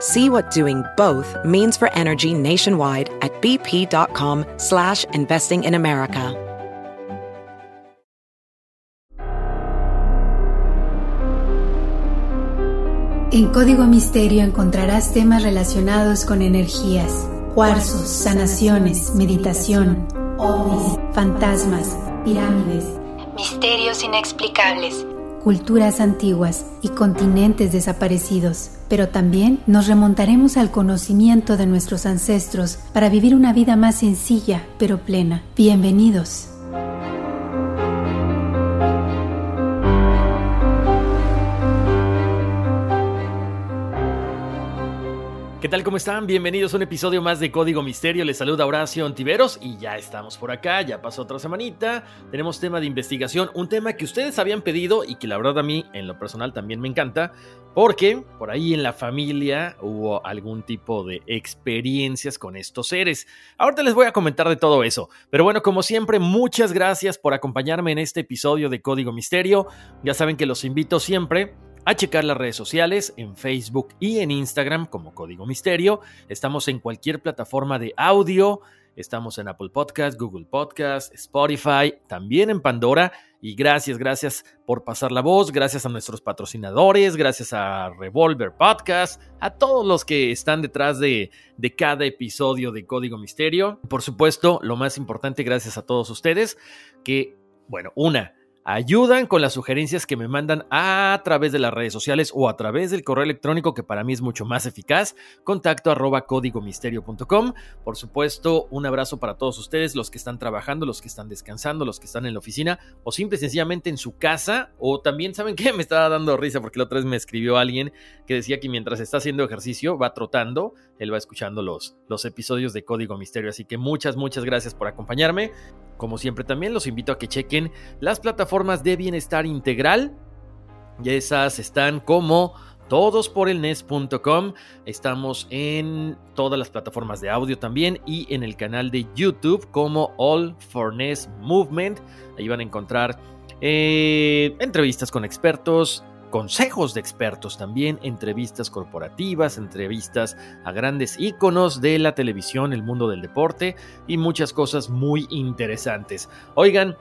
See what doing both means for energy nationwide at bp.com slash investing in America. En Código Misterio encontrarás temas relacionados con energías, cuarzos, sanaciones, meditación, ovnis, fantasmas, pirámides, misterios inexplicables, culturas antiguas y continentes desaparecidos. Pero también nos remontaremos al conocimiento de nuestros ancestros para vivir una vida más sencilla pero plena. Bienvenidos. ¿Qué tal? ¿Cómo están? Bienvenidos a un episodio más de Código Misterio. Les saluda Horacio Ontiveros y ya estamos por acá, ya pasó otra semanita. Tenemos tema de investigación, un tema que ustedes habían pedido y que la verdad a mí en lo personal también me encanta, porque por ahí en la familia hubo algún tipo de experiencias con estos seres. Ahorita les voy a comentar de todo eso, pero bueno, como siempre, muchas gracias por acompañarme en este episodio de Código Misterio. Ya saben que los invito siempre a checar las redes sociales en Facebook y en Instagram como Código Misterio. Estamos en cualquier plataforma de audio. Estamos en Apple Podcast, Google Podcast, Spotify, también en Pandora. Y gracias, gracias por pasar la voz, gracias a nuestros patrocinadores, gracias a Revolver Podcast, a todos los que están detrás de, de cada episodio de Código Misterio. Por supuesto, lo más importante, gracias a todos ustedes, que, bueno, una, ayudan con las sugerencias que me mandan a través de las redes sociales o a través del correo electrónico que para mí es mucho más eficaz, contacto arroba códigomisterio.com. Por supuesto, un abrazo para todos ustedes, los que están trabajando, los que están descansando, los que están en la oficina o simple y sencillamente en su casa o también, ¿saben qué? Me estaba dando risa porque la otra vez me escribió alguien que decía que mientras está haciendo ejercicio va trotando, él va escuchando los, los episodios de Código Misterio. Así que muchas, muchas gracias por acompañarme. Como siempre también los invito a que chequen las plataformas de bienestar integral. Y esas están como todosporelnes.com. Estamos en todas las plataformas de audio también y en el canal de YouTube como All for Ness Movement. Ahí van a encontrar eh, entrevistas con expertos, consejos de expertos también, entrevistas corporativas, entrevistas a grandes íconos de la televisión, el mundo del deporte y muchas cosas muy interesantes. Oigan,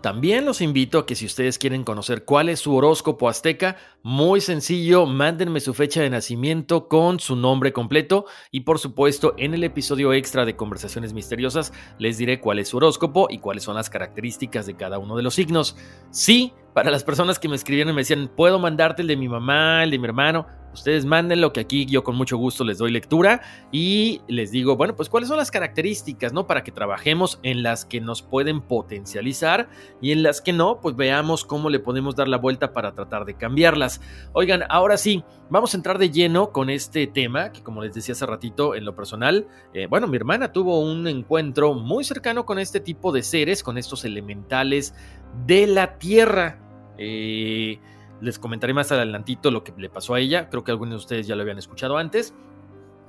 también los invito a que si ustedes quieren conocer cuál es su horóscopo azteca, muy sencillo, mándenme su fecha de nacimiento con su nombre completo y por supuesto en el episodio extra de Conversaciones Misteriosas les diré cuál es su horóscopo y cuáles son las características de cada uno de los signos. Sí, para las personas que me escribieron y me decían, puedo mandarte el de mi mamá, el de mi hermano, Ustedes mándenlo que aquí yo con mucho gusto les doy lectura y les digo, bueno, pues cuáles son las características, ¿no? Para que trabajemos en las que nos pueden potencializar y en las que no, pues veamos cómo le podemos dar la vuelta para tratar de cambiarlas. Oigan, ahora sí, vamos a entrar de lleno con este tema que como les decía hace ratito en lo personal, eh, bueno, mi hermana tuvo un encuentro muy cercano con este tipo de seres, con estos elementales de la Tierra. Eh, les comentaré más adelantito lo que le pasó a ella. Creo que algunos de ustedes ya lo habían escuchado antes.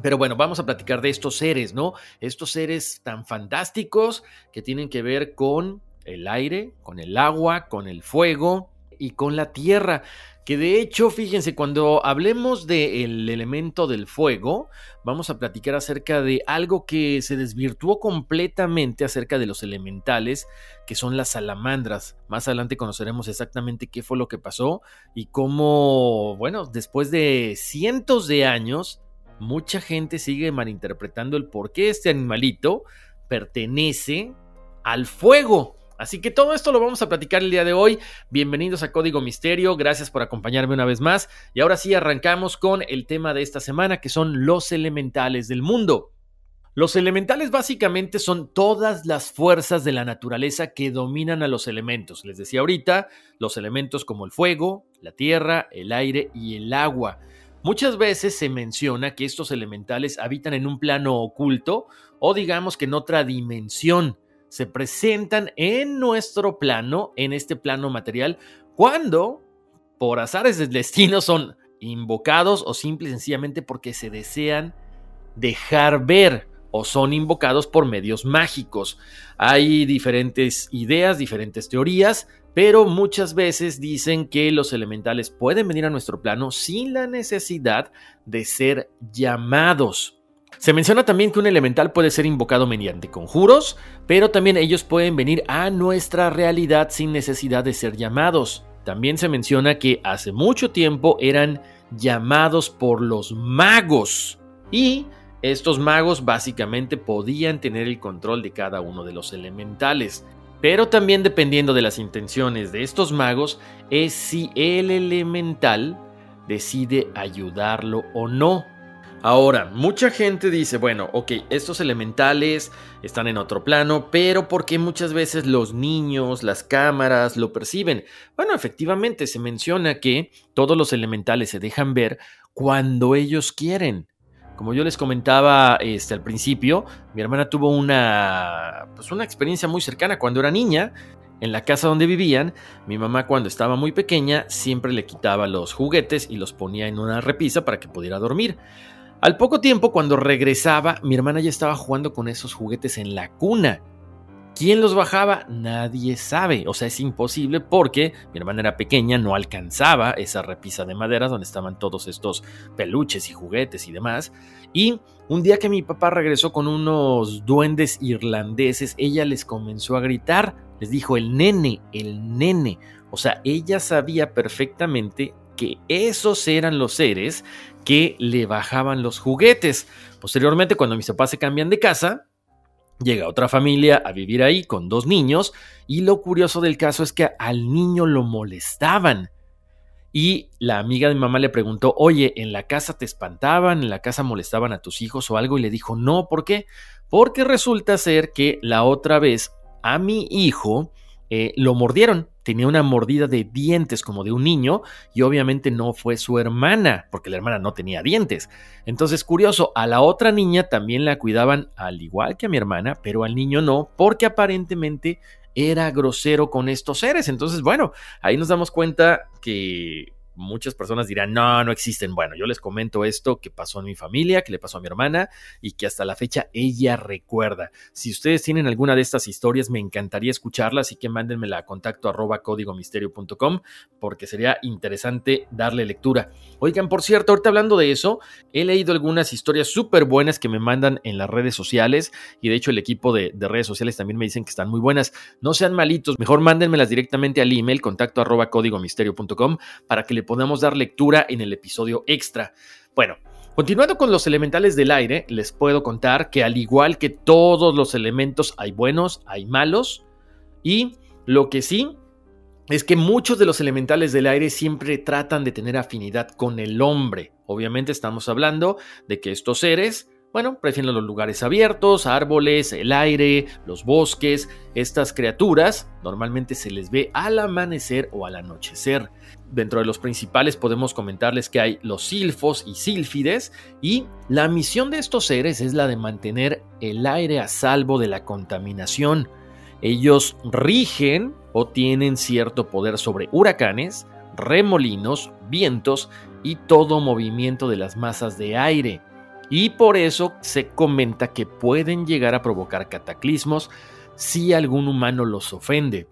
Pero bueno, vamos a platicar de estos seres, ¿no? Estos seres tan fantásticos que tienen que ver con el aire, con el agua, con el fuego y con la tierra. Que de hecho, fíjense, cuando hablemos del elemento del fuego, vamos a platicar acerca de algo que se desvirtuó completamente acerca de los elementales, que son las salamandras. Más adelante conoceremos exactamente qué fue lo que pasó y cómo, bueno, después de cientos de años, mucha gente sigue malinterpretando el por qué este animalito pertenece al fuego Así que todo esto lo vamos a platicar el día de hoy. Bienvenidos a Código Misterio, gracias por acompañarme una vez más. Y ahora sí arrancamos con el tema de esta semana, que son los elementales del mundo. Los elementales básicamente son todas las fuerzas de la naturaleza que dominan a los elementos. Les decía ahorita, los elementos como el fuego, la tierra, el aire y el agua. Muchas veces se menciona que estos elementales habitan en un plano oculto o digamos que en otra dimensión se presentan en nuestro plano, en este plano material, cuando, por azares del destino, son invocados o simple y sencillamente porque se desean dejar ver o son invocados por medios mágicos. Hay diferentes ideas, diferentes teorías, pero muchas veces dicen que los elementales pueden venir a nuestro plano sin la necesidad de ser llamados. Se menciona también que un elemental puede ser invocado mediante conjuros, pero también ellos pueden venir a nuestra realidad sin necesidad de ser llamados. También se menciona que hace mucho tiempo eran llamados por los magos y estos magos básicamente podían tener el control de cada uno de los elementales. Pero también dependiendo de las intenciones de estos magos es si el elemental decide ayudarlo o no. Ahora, mucha gente dice, bueno, ok, estos elementales están en otro plano, pero ¿por qué muchas veces los niños, las cámaras lo perciben? Bueno, efectivamente se menciona que todos los elementales se dejan ver cuando ellos quieren. Como yo les comentaba este, al principio, mi hermana tuvo una, pues una experiencia muy cercana cuando era niña. En la casa donde vivían, mi mamá cuando estaba muy pequeña siempre le quitaba los juguetes y los ponía en una repisa para que pudiera dormir. Al poco tiempo, cuando regresaba, mi hermana ya estaba jugando con esos juguetes en la cuna. ¿Quién los bajaba? Nadie sabe. O sea, es imposible porque mi hermana era pequeña, no alcanzaba esa repisa de madera donde estaban todos estos peluches y juguetes y demás. Y un día que mi papá regresó con unos duendes irlandeses, ella les comenzó a gritar. Les dijo el nene, el nene. O sea, ella sabía perfectamente que esos eran los seres que le bajaban los juguetes. Posteriormente, cuando mis papás se cambian de casa, llega otra familia a vivir ahí con dos niños y lo curioso del caso es que al niño lo molestaban. Y la amiga de mi mamá le preguntó, oye, ¿en la casa te espantaban? ¿En la casa molestaban a tus hijos o algo? Y le dijo, no, ¿por qué? Porque resulta ser que la otra vez a mi hijo eh, lo mordieron. Tenía una mordida de dientes como de un niño y obviamente no fue su hermana, porque la hermana no tenía dientes. Entonces, curioso, a la otra niña también la cuidaban al igual que a mi hermana, pero al niño no, porque aparentemente era grosero con estos seres. Entonces, bueno, ahí nos damos cuenta que muchas personas dirán, no, no existen. Bueno, yo les comento esto que pasó en mi familia, que le pasó a mi hermana y que hasta la fecha ella recuerda. Si ustedes tienen alguna de estas historias, me encantaría escucharlas, así que mándenmela a contacto arroba códigomisterio.com porque sería interesante darle lectura. Oigan, por cierto, ahorita hablando de eso, he leído algunas historias súper buenas que me mandan en las redes sociales y de hecho el equipo de, de, redes sociales también me dicen que están muy buenas. No sean malitos, mejor mándenmelas directamente al email contacto arroba códigomisterio.com para que le podamos dar lectura en el episodio extra. Bueno, Continuando con los elementales del aire, les puedo contar que al igual que todos los elementos hay buenos, hay malos, y lo que sí es que muchos de los elementales del aire siempre tratan de tener afinidad con el hombre. Obviamente estamos hablando de que estos seres bueno, prefieren los lugares abiertos, árboles, el aire, los bosques. Estas criaturas normalmente se les ve al amanecer o al anochecer. Dentro de los principales podemos comentarles que hay los silfos y sílfides y la misión de estos seres es la de mantener el aire a salvo de la contaminación. Ellos rigen o tienen cierto poder sobre huracanes, remolinos, vientos y todo movimiento de las masas de aire y por eso se comenta que pueden llegar a provocar cataclismos si algún humano los ofende.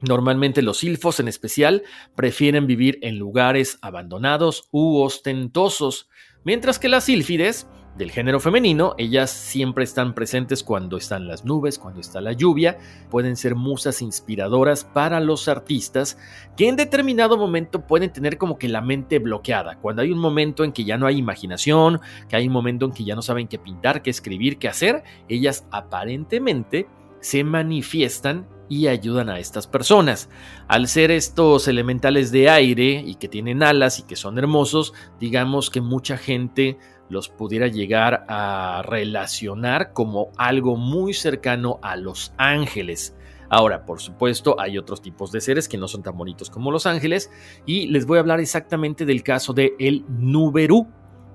Normalmente los silfos en especial prefieren vivir en lugares abandonados u ostentosos, mientras que las sílfides del género femenino, ellas siempre están presentes cuando están las nubes, cuando está la lluvia, pueden ser musas inspiradoras para los artistas que en determinado momento pueden tener como que la mente bloqueada, cuando hay un momento en que ya no hay imaginación, que hay un momento en que ya no saben qué pintar, qué escribir, qué hacer, ellas aparentemente se manifiestan y ayudan a estas personas. Al ser estos elementales de aire y que tienen alas y que son hermosos, digamos que mucha gente los pudiera llegar a relacionar como algo muy cercano a los ángeles. Ahora, por supuesto, hay otros tipos de seres que no son tan bonitos como los ángeles y les voy a hablar exactamente del caso de el Nuberú.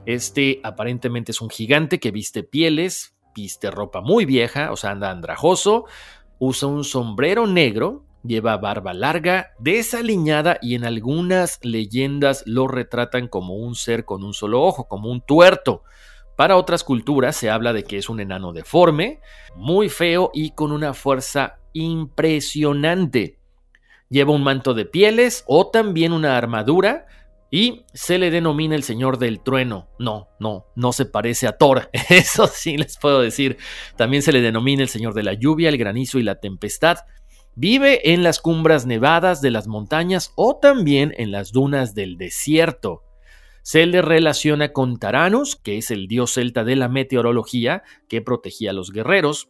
Este aparentemente es un gigante que viste pieles, viste ropa muy vieja, o sea, anda andrajoso, usa un sombrero negro, lleva barba larga, desaliñada y en algunas leyendas lo retratan como un ser con un solo ojo, como un tuerto. Para otras culturas se habla de que es un enano deforme, muy feo y con una fuerza impresionante. Lleva un manto de pieles o también una armadura y se le denomina el Señor del Trueno. No, no, no se parece a Thor. Eso sí les puedo decir. También se le denomina el Señor de la lluvia, el granizo y la tempestad. Vive en las cumbres nevadas de las montañas o también en las dunas del desierto. Se le relaciona con Taranos, que es el dios celta de la meteorología que protegía a los guerreros.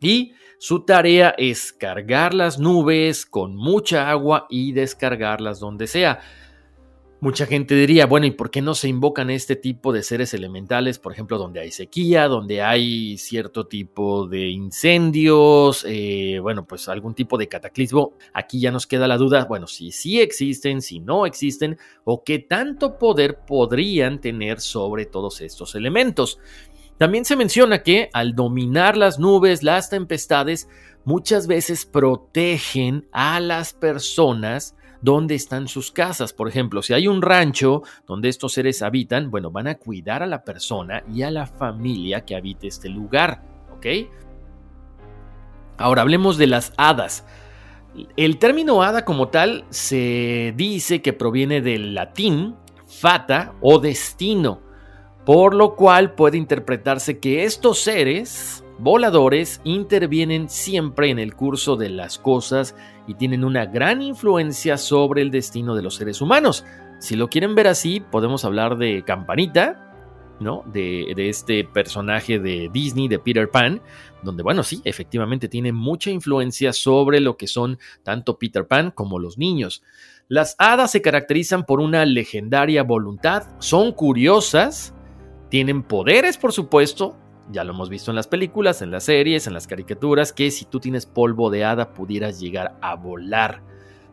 Y su tarea es cargar las nubes con mucha agua y descargarlas donde sea. Mucha gente diría, bueno, ¿y por qué no se invocan este tipo de seres elementales? Por ejemplo, donde hay sequía, donde hay cierto tipo de incendios, eh, bueno, pues algún tipo de cataclismo. Aquí ya nos queda la duda, bueno, si sí existen, si no existen, o qué tanto poder podrían tener sobre todos estos elementos. También se menciona que al dominar las nubes, las tempestades, muchas veces protegen a las personas dónde están sus casas. Por ejemplo, si hay un rancho donde estos seres habitan, bueno, van a cuidar a la persona y a la familia que habite este lugar, ¿ok? Ahora hablemos de las hadas. El término hada como tal se dice que proviene del latín fata o destino, por lo cual puede interpretarse que estos seres voladores intervienen siempre en el curso de las cosas y tienen una gran influencia sobre el destino de los seres humanos. Si lo quieren ver así, podemos hablar de Campanita, ¿no? De, de, este personaje de Disney, de Peter Pan, donde, bueno, sí, efectivamente tiene mucha influencia sobre lo que son tanto Peter Pan como los niños. Las hadas se caracterizan por una legendaria voluntad, son curiosas, tienen poderes, por supuesto, ya lo hemos visto en las películas, en las series, en las caricaturas, que si tú tienes polvo de hada pudieras llegar a volar.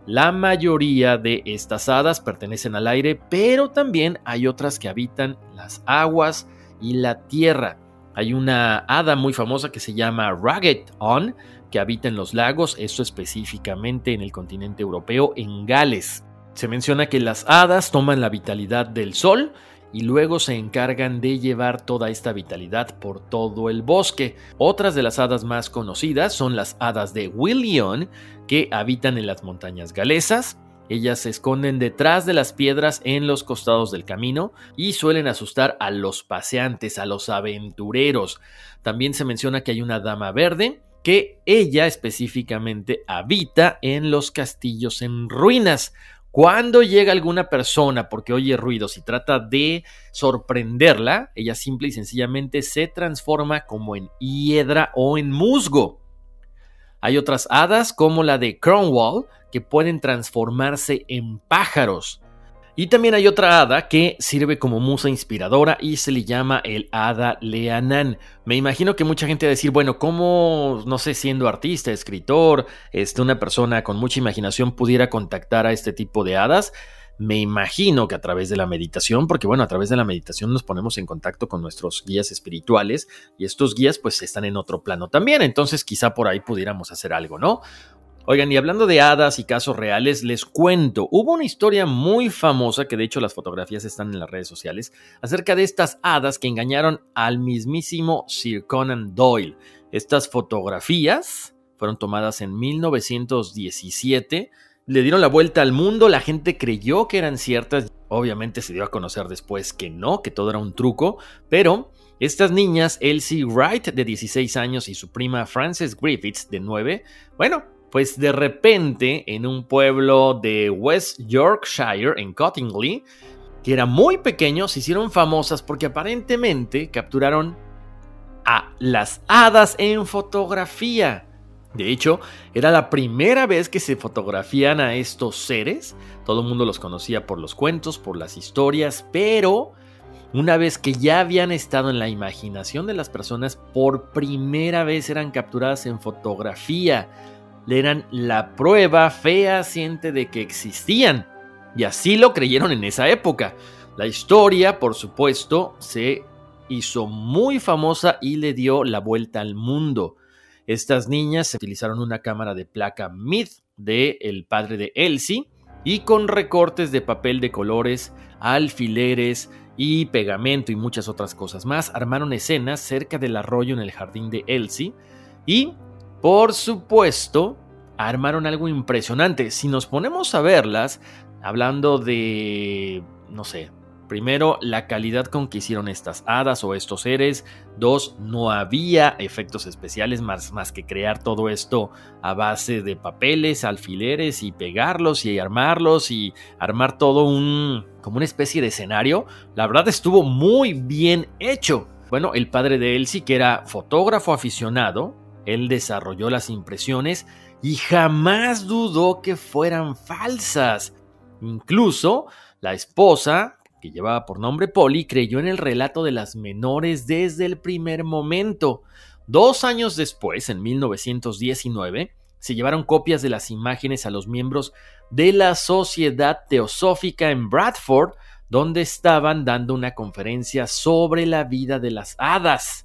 La mayoría de estas hadas pertenecen al aire, pero también hay otras que habitan las aguas y la tierra. Hay una hada muy famosa que se llama Ragged On, que habita en los lagos, esto específicamente en el continente europeo, en Gales. Se menciona que las hadas toman la vitalidad del sol y luego se encargan de llevar toda esta vitalidad por todo el bosque. Otras de las hadas más conocidas son las hadas de Willion, que habitan en las montañas galesas. Ellas se esconden detrás de las piedras en los costados del camino y suelen asustar a los paseantes, a los aventureros. También se menciona que hay una dama verde que ella específicamente habita en los castillos en ruinas. Cuando llega alguna persona porque oye ruidos y trata de sorprenderla, ella simple y sencillamente se transforma como en hiedra o en musgo. Hay otras hadas como la de Cornwall que pueden transformarse en pájaros. Y también hay otra hada que sirve como musa inspiradora y se le llama el hada Leanan. Me imagino que mucha gente va a decir, bueno, ¿cómo, no sé, siendo artista, escritor, este, una persona con mucha imaginación pudiera contactar a este tipo de hadas? Me imagino que a través de la meditación, porque bueno, a través de la meditación nos ponemos en contacto con nuestros guías espirituales y estos guías pues están en otro plano también, entonces quizá por ahí pudiéramos hacer algo, ¿no? Oigan, y hablando de hadas y casos reales, les cuento, hubo una historia muy famosa, que de hecho las fotografías están en las redes sociales, acerca de estas hadas que engañaron al mismísimo Sir Conan Doyle. Estas fotografías fueron tomadas en 1917, le dieron la vuelta al mundo, la gente creyó que eran ciertas, obviamente se dio a conocer después que no, que todo era un truco, pero estas niñas, Elsie Wright de 16 años y su prima Frances Griffiths de 9, bueno, pues de repente en un pueblo de West Yorkshire, en Cottingley, que era muy pequeño, se hicieron famosas porque aparentemente capturaron a las hadas en fotografía. De hecho, era la primera vez que se fotografían a estos seres. Todo el mundo los conocía por los cuentos, por las historias, pero una vez que ya habían estado en la imaginación de las personas, por primera vez eran capturadas en fotografía. Eran la prueba fehaciente de que existían. Y así lo creyeron en esa época. La historia, por supuesto, se hizo muy famosa y le dio la vuelta al mundo. Estas niñas utilizaron una cámara de placa MID de el padre de Elsie y con recortes de papel de colores, alfileres y pegamento y muchas otras cosas más, armaron escenas cerca del arroyo en el jardín de Elsie y, por supuesto, armaron algo impresionante. Si nos ponemos a verlas, hablando de, no sé, Primero, la calidad con que hicieron estas hadas o estos seres. Dos, no había efectos especiales más, más que crear todo esto a base de papeles, alfileres y pegarlos y armarlos y armar todo un como una especie de escenario. La verdad estuvo muy bien hecho. Bueno, el padre de Elsie, que era fotógrafo aficionado, él desarrolló las impresiones y jamás dudó que fueran falsas. Incluso la esposa, que llevaba por nombre Polly, creyó en el relato de las menores desde el primer momento. Dos años después, en 1919, se llevaron copias de las imágenes a los miembros de la Sociedad Teosófica en Bradford, donde estaban dando una conferencia sobre la vida de las hadas.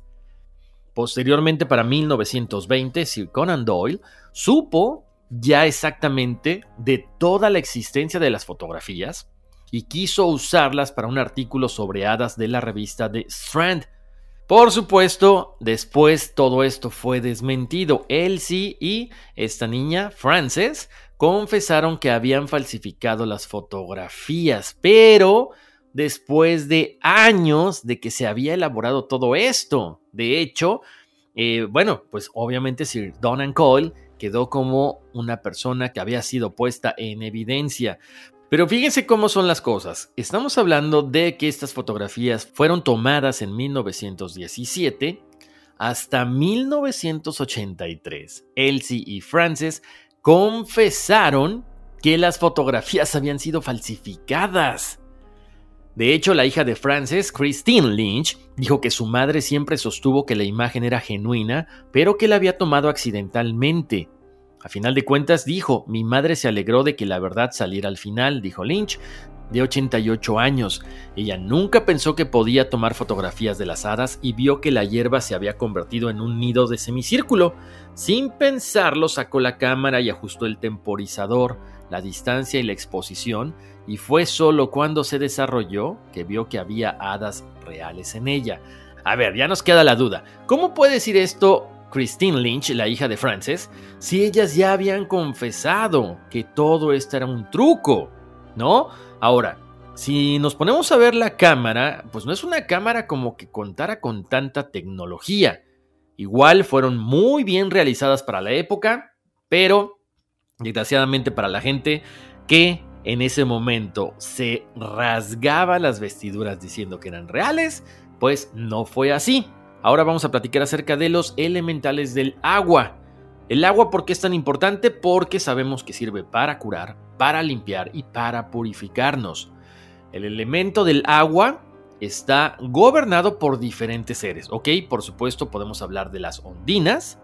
Posteriormente, para 1920, Sir Conan Doyle supo ya exactamente de toda la existencia de las fotografías, y quiso usarlas para un artículo sobre hadas de la revista The Strand. Por supuesto, después todo esto fue desmentido. Elsie y esta niña, Frances, confesaron que habían falsificado las fotografías, pero después de años de que se había elaborado todo esto. De hecho, eh, bueno, pues obviamente Sir Donald Coyle quedó como una persona que había sido puesta en evidencia. Pero fíjense cómo son las cosas. Estamos hablando de que estas fotografías fueron tomadas en 1917 hasta 1983. Elsie y Frances confesaron que las fotografías habían sido falsificadas. De hecho, la hija de Frances, Christine Lynch, dijo que su madre siempre sostuvo que la imagen era genuina, pero que la había tomado accidentalmente. A final de cuentas dijo, mi madre se alegró de que la verdad saliera al final, dijo Lynch, de 88 años. Ella nunca pensó que podía tomar fotografías de las hadas y vio que la hierba se había convertido en un nido de semicírculo. Sin pensarlo sacó la cámara y ajustó el temporizador, la distancia y la exposición, y fue solo cuando se desarrolló que vio que había hadas reales en ella. A ver, ya nos queda la duda. ¿Cómo puede decir esto Christine Lynch, la hija de Frances, si ellas ya habían confesado que todo esto era un truco, ¿no? Ahora, si nos ponemos a ver la cámara, pues no es una cámara como que contara con tanta tecnología. Igual fueron muy bien realizadas para la época, pero desgraciadamente para la gente que en ese momento se rasgaba las vestiduras diciendo que eran reales, pues no fue así. Ahora vamos a platicar acerca de los elementales del agua. El agua, ¿por qué es tan importante? Porque sabemos que sirve para curar, para limpiar y para purificarnos. El elemento del agua está gobernado por diferentes seres, ¿ok? Por supuesto podemos hablar de las ondinas,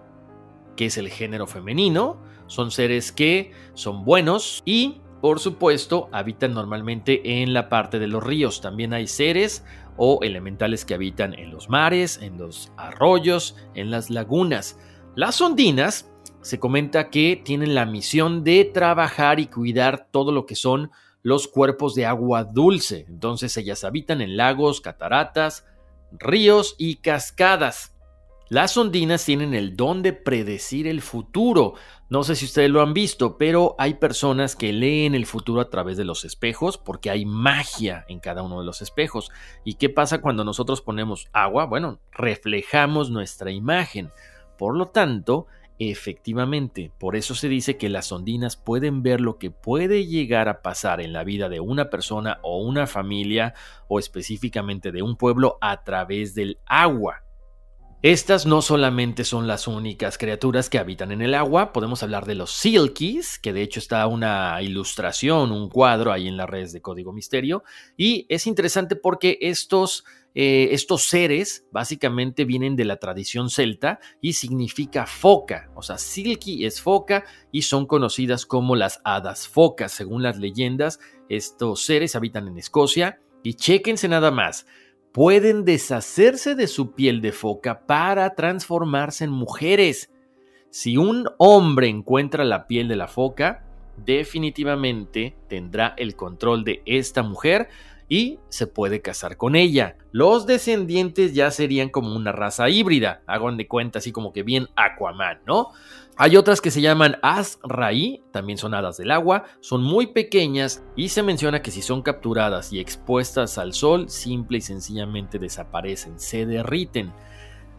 que es el género femenino, son seres que son buenos y, por supuesto, habitan normalmente en la parte de los ríos. También hay seres o elementales que habitan en los mares, en los arroyos, en las lagunas. Las ondinas se comenta que tienen la misión de trabajar y cuidar todo lo que son los cuerpos de agua dulce. Entonces ellas habitan en lagos, cataratas, ríos y cascadas. Las ondinas tienen el don de predecir el futuro. No sé si ustedes lo han visto, pero hay personas que leen el futuro a través de los espejos porque hay magia en cada uno de los espejos. ¿Y qué pasa cuando nosotros ponemos agua? Bueno, reflejamos nuestra imagen. Por lo tanto, efectivamente, por eso se dice que las ondinas pueden ver lo que puede llegar a pasar en la vida de una persona o una familia o específicamente de un pueblo a través del agua. Estas no solamente son las únicas criaturas que habitan en el agua, podemos hablar de los Silkies, que de hecho está una ilustración, un cuadro ahí en las redes de Código Misterio, y es interesante porque estos, eh, estos seres básicamente vienen de la tradición celta y significa foca, o sea, Silky es foca y son conocidas como las hadas focas, según las leyendas, estos seres habitan en Escocia. Y chéquense nada más pueden deshacerse de su piel de foca para transformarse en mujeres. Si un hombre encuentra la piel de la foca, definitivamente tendrá el control de esta mujer y se puede casar con ella. Los descendientes ya serían como una raza híbrida, hagan de cuenta así como que bien Aquaman, ¿no? Hay otras que se llaman Azraí, también son hadas del agua, son muy pequeñas y se menciona que si son capturadas y expuestas al sol, simple y sencillamente desaparecen, se derriten.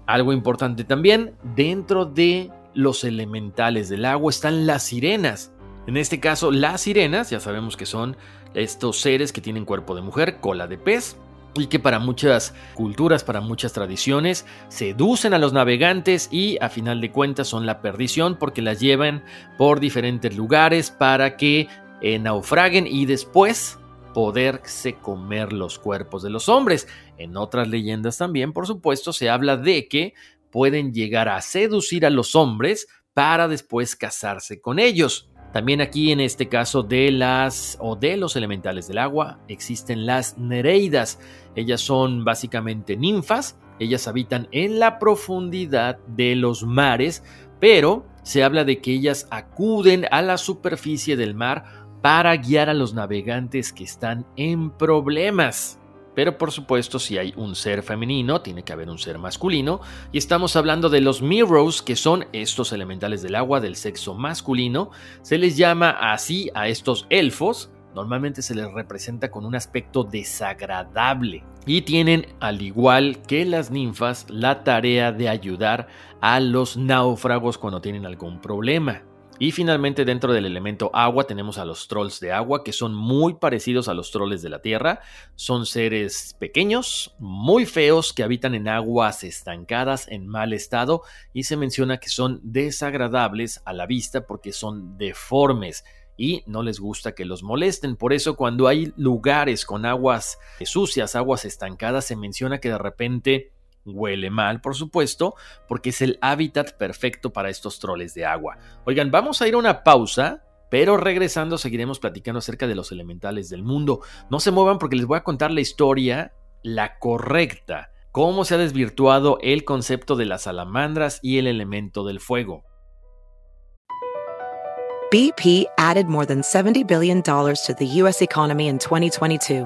Algo importante también, dentro de los elementales del agua están las sirenas. En este caso, las sirenas, ya sabemos que son estos seres que tienen cuerpo de mujer, cola de pez, y que para muchas culturas, para muchas tradiciones, seducen a los navegantes y a final de cuentas son la perdición porque las llevan por diferentes lugares para que eh, naufraguen y después poderse comer los cuerpos de los hombres. En otras leyendas también, por supuesto, se habla de que pueden llegar a seducir a los hombres para después casarse con ellos. También aquí en este caso de las o de los elementales del agua existen las nereidas. Ellas son básicamente ninfas, ellas habitan en la profundidad de los mares, pero se habla de que ellas acuden a la superficie del mar para guiar a los navegantes que están en problemas. Pero por supuesto, si hay un ser femenino, tiene que haber un ser masculino. Y estamos hablando de los Mirrors, que son estos elementales del agua del sexo masculino. Se les llama así a estos elfos. Normalmente se les representa con un aspecto desagradable. Y tienen, al igual que las ninfas, la tarea de ayudar a los náufragos cuando tienen algún problema. Y finalmente dentro del elemento agua tenemos a los trolls de agua que son muy parecidos a los trolls de la tierra. Son seres pequeños, muy feos que habitan en aguas estancadas en mal estado y se menciona que son desagradables a la vista porque son deformes y no les gusta que los molesten. Por eso cuando hay lugares con aguas sucias, aguas estancadas, se menciona que de repente Huele mal, por supuesto, porque es el hábitat perfecto para estos troles de agua. Oigan, vamos a ir a una pausa, pero regresando seguiremos platicando acerca de los elementales del mundo. No se muevan porque les voy a contar la historia, la correcta, cómo se ha desvirtuado el concepto de las salamandras y el elemento del fuego. BP added more than $70 billion to the U.S. economy in 2022.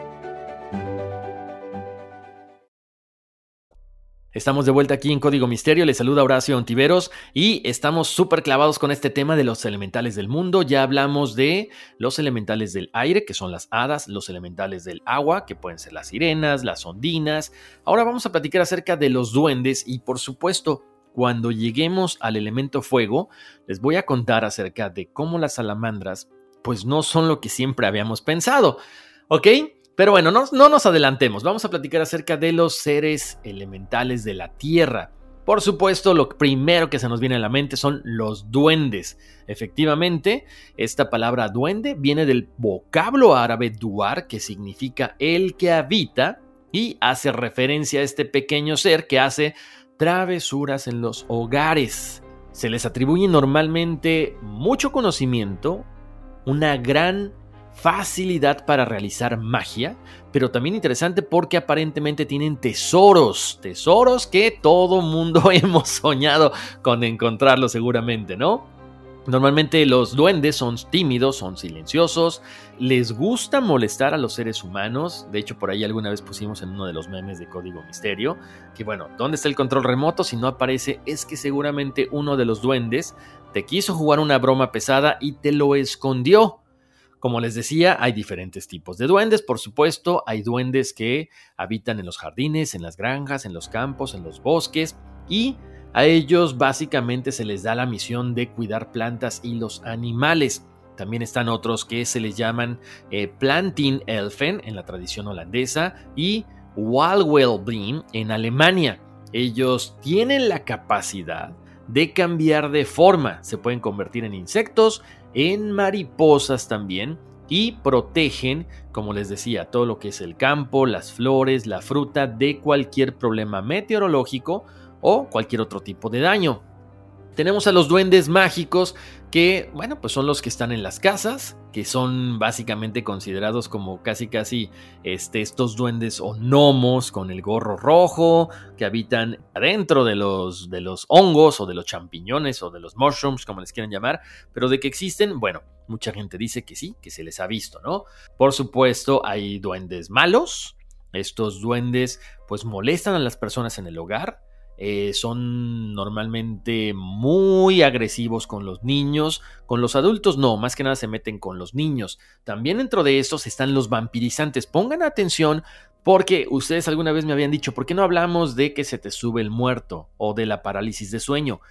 Estamos de vuelta aquí en Código Misterio, les saluda Horacio Ontiveros y estamos súper clavados con este tema de los elementales del mundo. Ya hablamos de los elementales del aire, que son las hadas, los elementales del agua, que pueden ser las sirenas, las ondinas. Ahora vamos a platicar acerca de los duendes y por supuesto, cuando lleguemos al elemento fuego, les voy a contar acerca de cómo las salamandras pues no son lo que siempre habíamos pensado. ¿Ok? Pero bueno, no, nos adelantemos, vamos a platicar acerca de los seres elementales de la Tierra. Por supuesto, lo primero que se nos viene a la mente son los duendes. Efectivamente, esta palabra duende viene del vocablo árabe duar, que significa el que habita, y hace referencia a este pequeño ser que hace travesuras en los hogares. Se les atribuye normalmente mucho conocimiento, una gran facilidad para realizar magia, pero también interesante porque aparentemente tienen tesoros, tesoros que todo mundo hemos soñado con encontrarlo seguramente, ¿no? Normalmente los duendes son tímidos, son silenciosos, les gusta molestar a los seres humanos. De hecho, por ahí alguna vez pusimos en uno de los memes de Código Misterio que, bueno, ¿dónde está el control remoto? Si no aparece, es que seguramente uno de los duendes te quiso jugar una broma pesada y te lo escondió Como les decía, hay diferentes tipos de duendes, por supuesto, hay duendes que habitan en los jardines, en las granjas, en los campos, en los bosques y a ellos básicamente se les da la misión de cuidar plantas y los animales. También están otros que se les llaman eh, Planting Elfen en la tradición holandesa y Walwelbeam en Alemania. Ellos tienen la capacidad de cambiar de forma. Se pueden convertir en insectos, en mariposas también y protegen, como les decía, todo lo que es el campo, las flores, la fruta de cualquier problema meteorológico o cualquier otro tipo de daño. Tenemos a los duendes mágicos que, bueno, pues son los que están en las casas, que son básicamente considerados como casi casi este, estos duendes o gnomos con el gorro rojo, que habitan adentro de los, de los hongos o de los champiñones o de los mushrooms, como les quieran llamar, pero de que existen, bueno, mucha gente dice que sí, que se les ha visto, ¿no? Por supuesto, hay duendes malos, estos duendes pues molestan a las personas en el hogar, eh, son normalmente muy agresivos con los niños, con los adultos no, más que nada se meten con los niños. También dentro de estos están los vampirizantes. Pongan atención porque ustedes alguna vez me habían dicho, ¿por qué no hablamos de que se te sube el muerto o de la parálisis de sueño?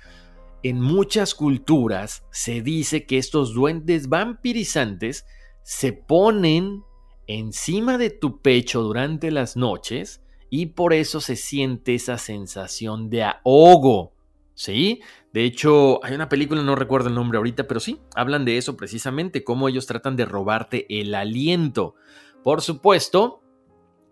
En muchas culturas se dice que estos duendes vampirizantes se ponen encima de tu pecho durante las noches y por eso se siente esa sensación de ahogo. ¿Sí? De hecho, hay una película, no recuerdo el nombre ahorita, pero sí, hablan de eso precisamente, cómo ellos tratan de robarte el aliento. Por supuesto,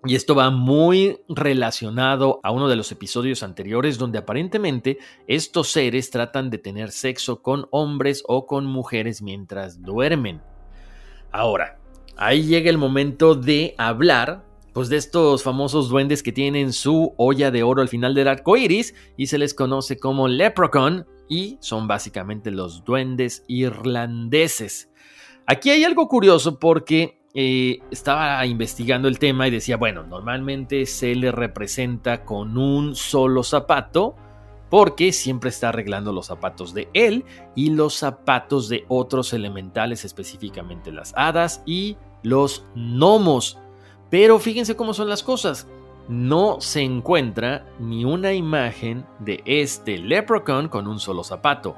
y esto va muy relacionado a uno de los episodios anteriores donde aparentemente estos seres tratan de tener sexo con hombres o con mujeres mientras duermen. Ahora, ahí llega el momento de hablar pues de estos famosos duendes que tienen su olla de oro al final del arco iris y se les conoce como leprechaun y son básicamente los duendes irlandeses. Aquí hay algo curioso porque eh, estaba investigando el tema y decía, bueno, normalmente se le representa con un solo zapato porque siempre está arreglando los zapatos de él y los zapatos de otros elementales, específicamente las hadas y los gnomos. Pero fíjense cómo son las cosas. No se encuentra ni una imagen de este leprechaun con un solo zapato.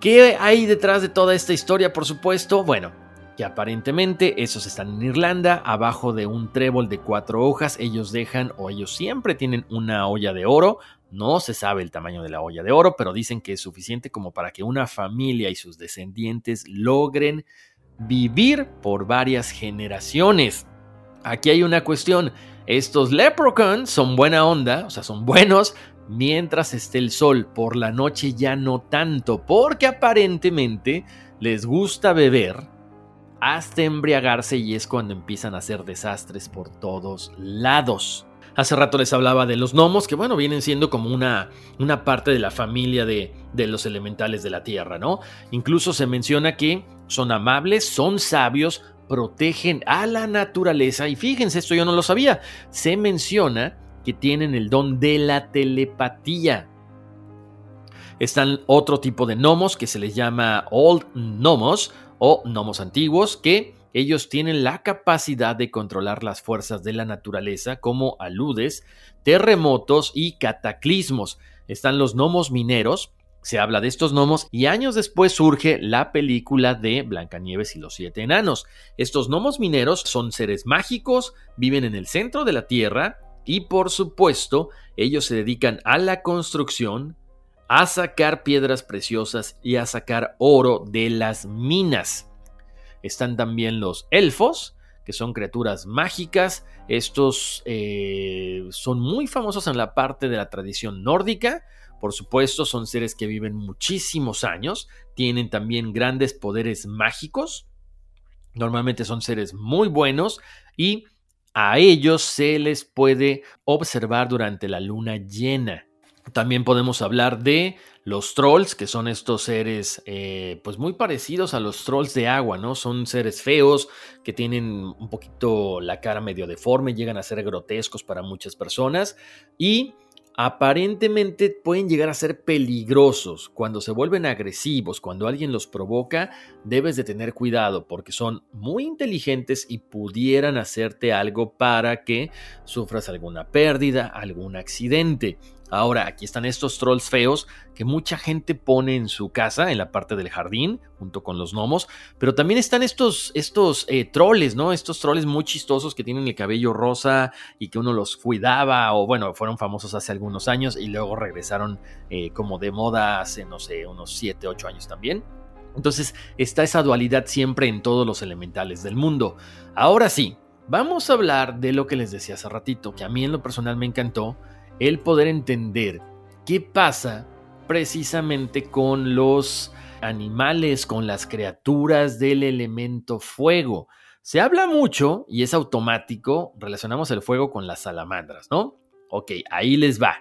¿Qué hay detrás de toda esta historia, por supuesto? Bueno, que aparentemente esos están en Irlanda, abajo de un trébol de cuatro hojas, ellos dejan o ellos siempre tienen una olla de oro, no se sabe el tamaño de la olla de oro, pero dicen que es suficiente como para que una familia y sus descendientes logren vivir por varias generaciones. Aquí hay una cuestión. Estos leprechauns son buena onda, o sea, son buenos mientras esté el sol. Por la noche ya no tanto, porque aparentemente les gusta beber hasta embriagarse y es cuando empiezan a hacer desastres por todos lados. Hace rato les hablaba de los gnomos, que bueno, vienen siendo como una, una parte de la familia de, de los elementales de la tierra, ¿no? Incluso se menciona que son amables, son sabios, protegen a la naturaleza y fíjense, esto yo no lo sabía, se menciona que tienen el don de la telepatía. Están otro tipo de gnomos que se les llama Old Gnomos o gnomos antiguos que ellos tienen la capacidad de controlar las fuerzas de la naturaleza como aludes, terremotos y cataclismos. Están los gnomos mineros se habla de estos gnomos y años después surge la película de Blancanieves y los siete enanos. Estos gnomos mineros son seres mágicos, viven en el centro de la Tierra y por supuesto ellos se dedican a la construcción, a sacar piedras preciosas y a sacar oro de las minas. Están también los elfos, que son criaturas mágicas. Estos eh, son muy famosos en la parte de la tradición nórdica por supuesto, son seres que viven muchísimos años, tienen también grandes poderes mágicos, normalmente son seres muy buenos y a ellos se les puede observar durante la luna llena. También podemos hablar de los trolls, que son estos seres eh, pues muy parecidos a los trolls de agua, ¿no? Son seres feos que tienen un poquito la cara medio deforme, llegan a ser grotescos para muchas personas y aparentemente pueden llegar a ser peligrosos. Cuando se vuelven agresivos, cuando alguien los provoca, debes de tener cuidado porque son muy inteligentes y pudieran hacerte algo para que sufras alguna pérdida, algún accidente. Ahora, aquí están estos trolls feos que mucha gente pone en su casa, en la parte del jardín, junto con los gnomos. Pero también están estos, estos eh, troles, ¿no? Estos troles muy chistosos que tienen el cabello rosa y que uno los cuidaba, o bueno, fueron famosos hace algunos años y luego regresaron eh, como de moda hace, no sé, unos 7, 8 años también. Entonces está esa dualidad siempre en todos los elementales del mundo. Ahora sí, vamos a hablar de lo que les decía hace ratito, que a mí en lo personal me encantó el poder entender qué pasa precisamente con los animales, con las criaturas del elemento fuego. Se habla mucho y es automático, relacionamos el fuego con las salamandras, ¿no? Ok, ahí les va.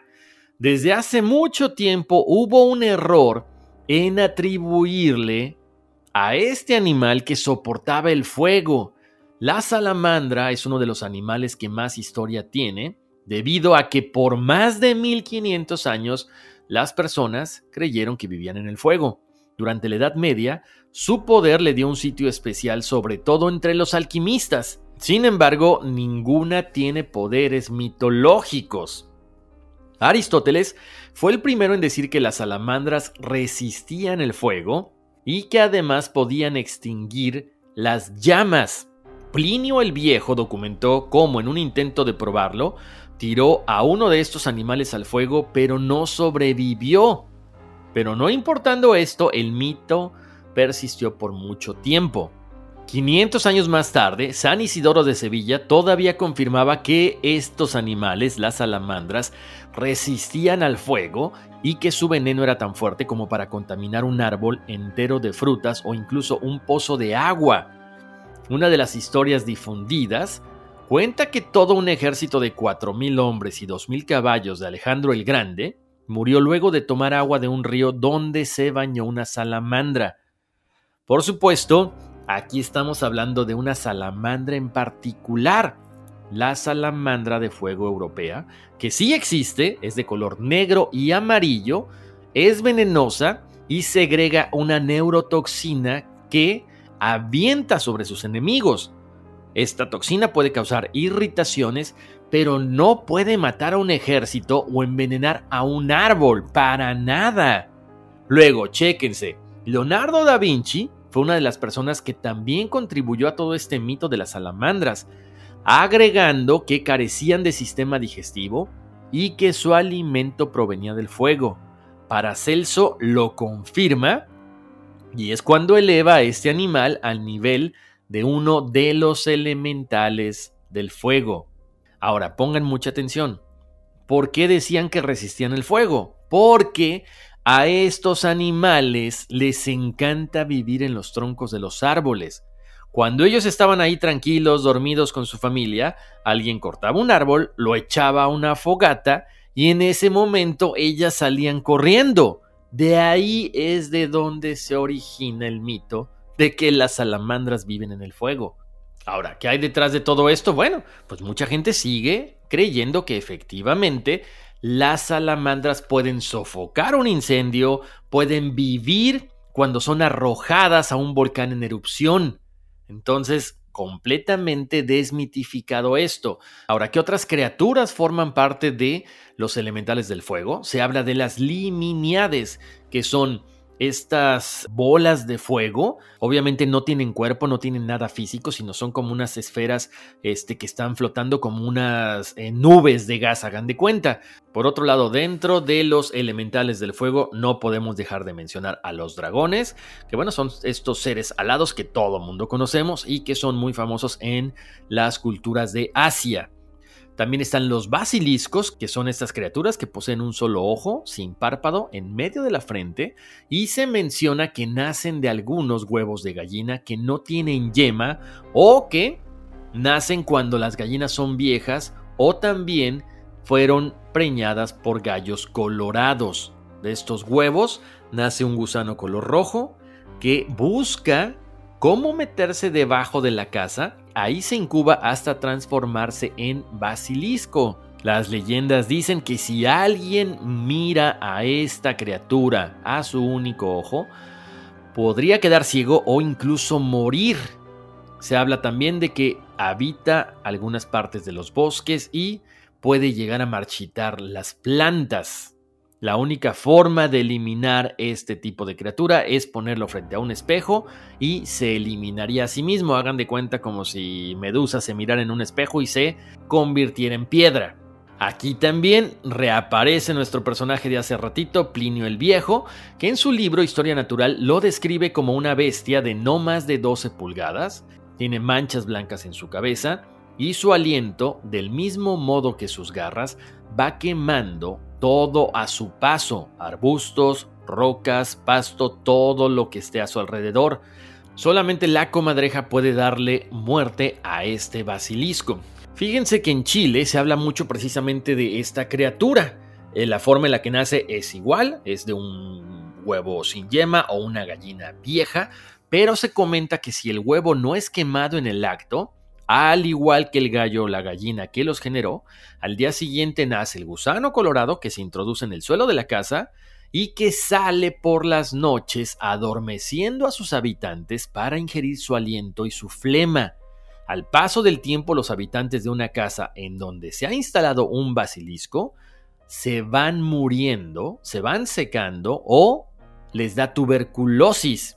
Desde hace mucho tiempo hubo un error en atribuirle a este animal que soportaba el fuego. La salamandra es uno de los animales que más historia tiene debido a que por más de 1500 años las personas creyeron que vivían en el fuego. Durante la Edad Media, su poder le dio un sitio especial sobre todo entre los alquimistas. Sin embargo, ninguna tiene poderes mitológicos. Aristóteles fue el primero en decir que las salamandras resistían el fuego y que además podían extinguir las llamas. Plinio el Viejo documentó cómo en un intento de probarlo, tiró a uno de estos animales al fuego, pero no sobrevivió. Pero no importando esto, el mito persistió por mucho tiempo. 500 años más tarde, San Isidoro de Sevilla todavía confirmaba que estos animales, las salamandras, resistían al fuego y que su veneno era tan fuerte como para contaminar un árbol entero de frutas o incluso un pozo de agua. Una de las historias difundidas Cuenta que todo un ejército de 4.000 hombres y 2.000 caballos de Alejandro el Grande murió luego de tomar agua de un río donde se bañó una salamandra. Por supuesto, aquí estamos hablando de una salamandra en particular, la salamandra de fuego europea, que sí existe, es de color negro y amarillo, es venenosa y segrega una neurotoxina que avienta sobre sus enemigos. Esta toxina puede causar irritaciones, pero no puede matar a un ejército o envenenar a un árbol, para nada. Luego, chéquense, Leonardo da Vinci fue una de las personas que también contribuyó a todo este mito de las salamandras, agregando que carecían de sistema digestivo y que su alimento provenía del fuego. Paracelso lo confirma y es cuando eleva a este animal al nivel uno de los elementales del fuego. Ahora, pongan mucha atención. ¿Por qué decían que resistían el fuego? Porque a estos animales les encanta vivir en los troncos de los árboles. Cuando ellos estaban ahí tranquilos, dormidos con su familia, alguien cortaba un árbol, lo echaba a una fogata y en ese momento ellas salían corriendo. De ahí es de donde se origina el mito de que las salamandras viven en el fuego. Ahora, ¿qué hay detrás de todo esto? Bueno, pues mucha gente sigue creyendo que efectivamente las salamandras pueden sofocar un incendio, pueden vivir cuando son arrojadas a un volcán en erupción. Entonces, completamente desmitificado esto. Ahora, ¿qué otras criaturas forman parte de los elementales del fuego? Se habla de las liminiades, que son estas bolas de fuego obviamente no tienen cuerpo, no tienen nada físico, sino son como unas esferas este, que están flotando como unas eh, nubes de gas, hagan de cuenta. Por otro lado, dentro de los elementales del fuego no podemos dejar de mencionar a los dragones, que bueno, son estos seres alados que todo mundo conocemos y que son muy famosos en las culturas de Asia. También están los basiliscos, que son estas criaturas que poseen un solo ojo, sin párpado, en medio de la frente, y se menciona que nacen de algunos huevos de gallina que no tienen yema o que nacen cuando las gallinas son viejas o también fueron preñadas por gallos colorados. De estos huevos nace un gusano color rojo que busca cómo meterse debajo de la casa, ahí se incuba hasta transformarse en basilisco, Las leyendas dicen que si alguien mira a esta criatura a su único ojo, podría quedar ciego o incluso morir. Se habla también de que habita algunas partes de los bosques y puede llegar a marchitar las plantas. La única forma de eliminar este tipo de criatura es ponerlo frente a un espejo y se eliminaría a sí mismo. Hagan de cuenta como si Medusa se mirara en un espejo y se convirtiera en piedra. Aquí también reaparece nuestro personaje de hace ratito, Plinio el Viejo, que en su libro Historia Natural lo describe como una bestia de no más de 12 pulgadas, tiene manchas blancas en su cabeza y su aliento, del mismo modo que sus garras, va quemando todo a su paso, arbustos, rocas, pasto, todo lo que esté a su alrededor. Solamente la comadreja puede darle muerte a este basilisco. Fíjense que en Chile se habla mucho precisamente de esta criatura. Eh, la forma en la que nace es igual, es de un huevo sin yema o una gallina vieja, pero se comenta que si el huevo no es quemado en el acto, al igual que el gallo o la gallina que los generó, al día siguiente nace el gusano colorado que se introduce en el suelo de la casa y que sale por las noches adormeciendo a sus habitantes para ingerir su aliento y su flema. Al paso del tiempo los habitantes de una casa en donde se ha instalado un basilisco se van muriendo, se van secando o les da tuberculosis.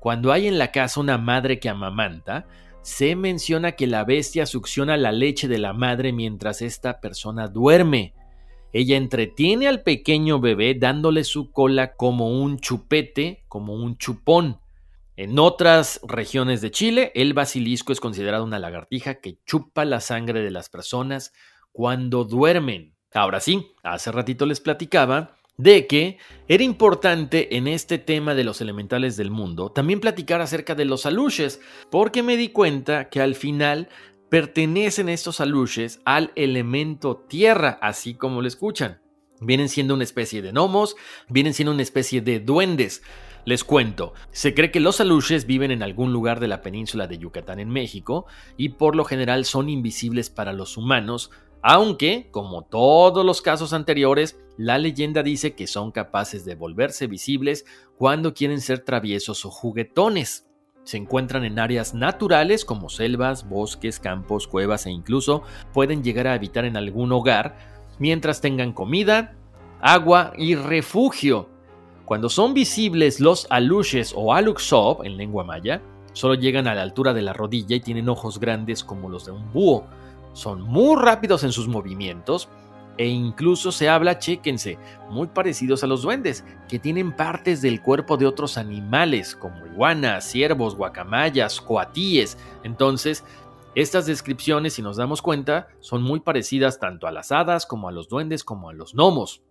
Cuando hay en la casa una madre que amamanta, se menciona que la bestia succiona la leche de la madre mientras esta persona duerme. Ella entretiene al pequeño bebé dándole su cola como un chupete, como un chupón. En otras regiones de Chile, el basilisco es considerado una lagartija que chupa la sangre de las personas cuando duermen. Ahora sí, hace ratito les platicaba de que era importante en este tema de los elementales del mundo también platicar acerca de los aluches, porque me di cuenta que al final pertenecen estos aluches al elemento tierra, así como lo escuchan. Vienen siendo una especie de gnomos, vienen siendo una especie de duendes. Les cuento, se cree que los aluches viven en algún lugar de la península de Yucatán en México y por lo general son invisibles para los humanos, aunque, como todos los casos anteriores, la leyenda dice que son capaces de volverse visibles cuando quieren ser traviesos o juguetones. Se encuentran en áreas naturales como selvas, bosques, campos, cuevas e incluso pueden llegar a habitar en algún hogar mientras tengan comida, agua y refugio. Cuando son visibles los aluches o aluxob en lengua maya, solo llegan a la altura de la rodilla y tienen ojos grandes como los de un búho son muy rápidos en sus movimientos e incluso se habla, chéquense, muy parecidos a los duendes, que tienen partes del cuerpo de otros animales, como iguanas, ciervos, guacamayas, coatíes. Entonces, estas descripciones, si nos damos cuenta, son muy parecidas tanto a las hadas como a los duendes como a los gnomos.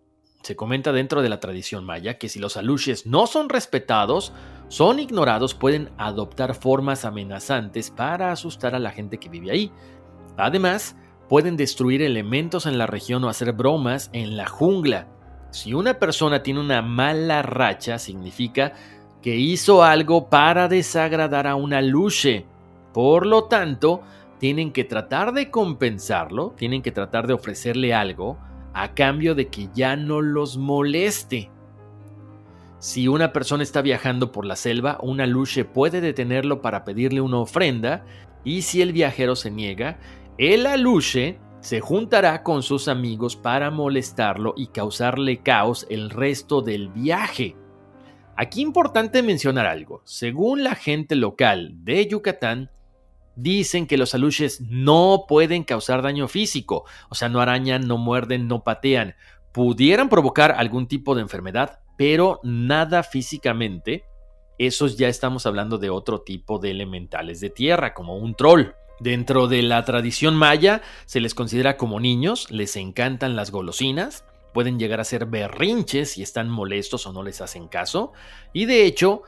Se comenta dentro de la tradición maya que si los aluches no son respetados, son ignorados, pueden adoptar formas amenazantes para asustar a la gente que vive ahí. Además, pueden destruir elementos en la región o hacer bromas en la jungla. Si una persona tiene una mala racha, significa que hizo algo para desagradar a una luche. Por lo tanto, tienen que tratar de compensarlo, tienen que tratar de ofrecerle algo a cambio de que ya no los moleste. Si una persona está viajando por la selva, una luche puede detenerlo para pedirle una ofrenda y si el viajero se niega, el aluche se juntará con sus amigos para molestarlo y causarle caos el resto del viaje. Aquí importante mencionar algo. Según la gente local de Yucatán, dicen que los aluches no pueden causar daño físico, o sea, no arañan, no muerden, no patean. Pudieran provocar algún tipo de enfermedad, pero nada físicamente. Esos ya estamos hablando de otro tipo de elementales de tierra, como un troll. Dentro de la tradición maya se les considera como niños, les encantan las golosinas, pueden llegar a ser berrinches si están molestos o no les hacen caso, y de hecho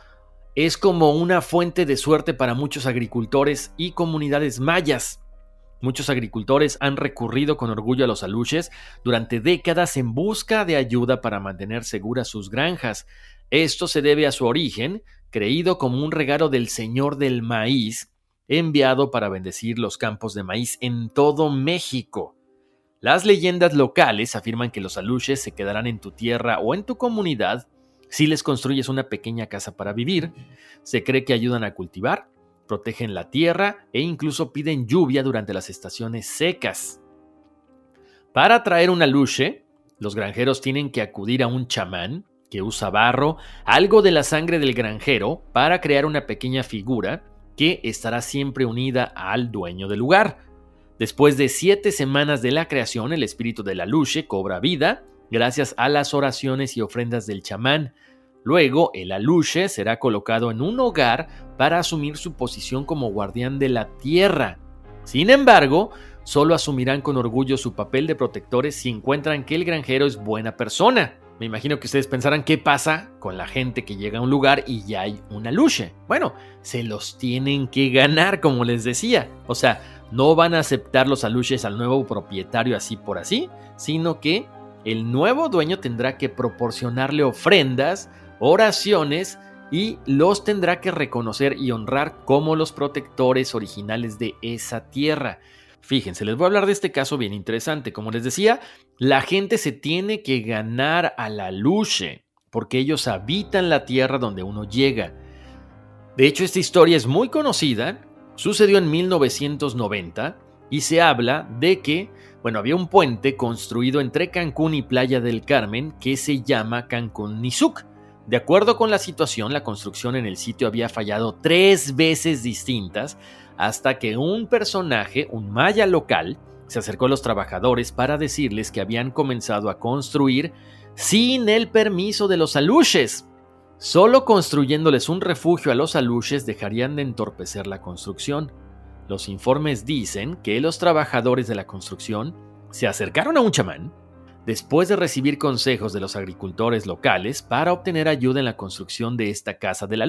es como una fuente de suerte para muchos agricultores y comunidades mayas. Muchos agricultores han recurrido con orgullo a los aluches durante décadas en busca de ayuda para mantener seguras sus granjas. Esto se debe a su origen, creído como un regalo del Señor del Maíz, enviado para bendecir los campos de maíz en todo México. Las leyendas locales afirman que los aluches se quedarán en tu tierra o en tu comunidad si les construyes una pequeña casa para vivir. Se cree que ayudan a cultivar, protegen la tierra e incluso piden lluvia durante las estaciones secas. Para traer un aluche, los granjeros tienen que acudir a un chamán que usa barro, algo de la sangre del granjero, para crear una pequeña figura que estará siempre unida al dueño del lugar. Después de siete semanas de la creación, el espíritu de la luche cobra vida gracias a las oraciones y ofrendas del chamán. Luego, el aluche será colocado en un hogar para asumir su posición como guardián de la tierra. Sin embargo, solo asumirán con orgullo su papel de protectores si encuentran que el granjero es buena persona. Me imagino que ustedes pensarán qué pasa con la gente que llega a un lugar y ya hay una luche. Bueno, se los tienen que ganar, como les decía. O sea, no van a aceptar los aluches al nuevo propietario así por así, sino que el nuevo dueño tendrá que proporcionarle ofrendas, oraciones y los tendrá que reconocer y honrar como los protectores originales de esa tierra. Fíjense, les voy a hablar de este caso bien interesante. Como les decía, la gente se tiene que ganar a la luche, porque ellos habitan la tierra donde uno llega. De hecho, esta historia es muy conocida, sucedió en 1990 y se habla de que, bueno, había un puente construido entre Cancún y Playa del Carmen que se llama Cancún Nizuc. De acuerdo con la situación, la construcción en el sitio había fallado tres veces distintas hasta que un personaje, un maya local, se acercó a los trabajadores para decirles que habían comenzado a construir sin el permiso de los aluches. Solo construyéndoles un refugio a los aluches dejarían de entorpecer la construcción. Los informes dicen que los trabajadores de la construcción se acercaron a un chamán después de recibir consejos de los agricultores locales para obtener ayuda en la construcción de esta casa de la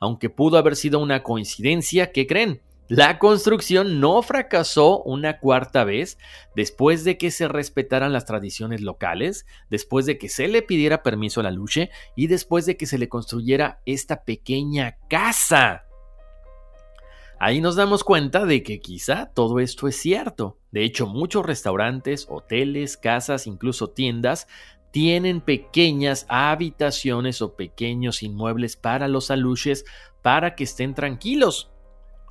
aunque pudo haber sido una coincidencia, ¿qué creen? La construcción no fracasó una cuarta vez después de que se respetaran las tradiciones locales, después de que se le pidiera permiso a la luche y después de que se le construyera esta pequeña casa. Ahí nos damos cuenta de que quizá todo esto es cierto. De hecho, muchos restaurantes, hoteles, casas, incluso tiendas tienen pequeñas habitaciones o pequeños inmuebles para los aluches para que estén tranquilos.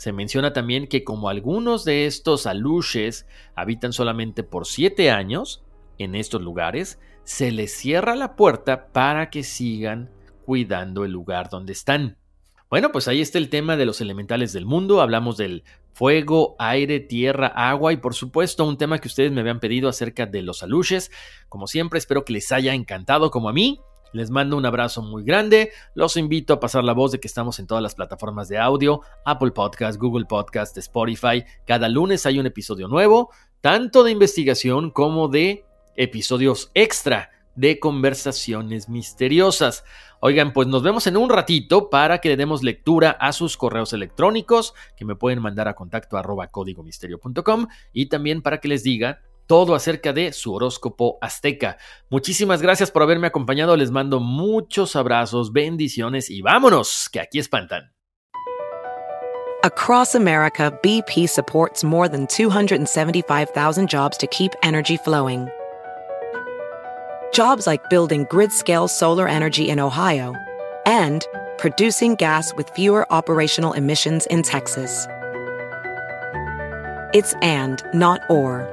Se menciona también que como algunos de estos aluches habitan solamente por 7 años en estos lugares, se les cierra la puerta para que sigan cuidando el lugar donde están. Bueno, pues ahí está el tema de los elementales del mundo. Hablamos del fuego, aire, tierra, agua y por supuesto un tema que ustedes me habían pedido acerca de los aluches. Como siempre, espero que les haya encantado como a mí. Les mando un abrazo muy grande. Los invito a pasar la voz de que estamos en todas las plataformas de audio, Apple Podcast, Google Podcast, Spotify. Cada lunes hay un episodio nuevo, tanto de investigación como de episodios extra de conversaciones misteriosas. Oigan, pues nos vemos en un ratito para que le demos lectura a sus correos electrónicos que me pueden mandar a contacto arroba códigomisterio.com y también para que les diga todo acerca de su horóscopo azteca. Muchísimas gracias por haberme acompañado, les mando muchos abrazos, bendiciones y vámonos, que aquí espantan. Across America, BP supports more than 275,000 jobs to keep energy flowing. Jobs like building grid-scale solar energy in Ohio and producing gas with fewer operational emissions in Texas. It's and, not or.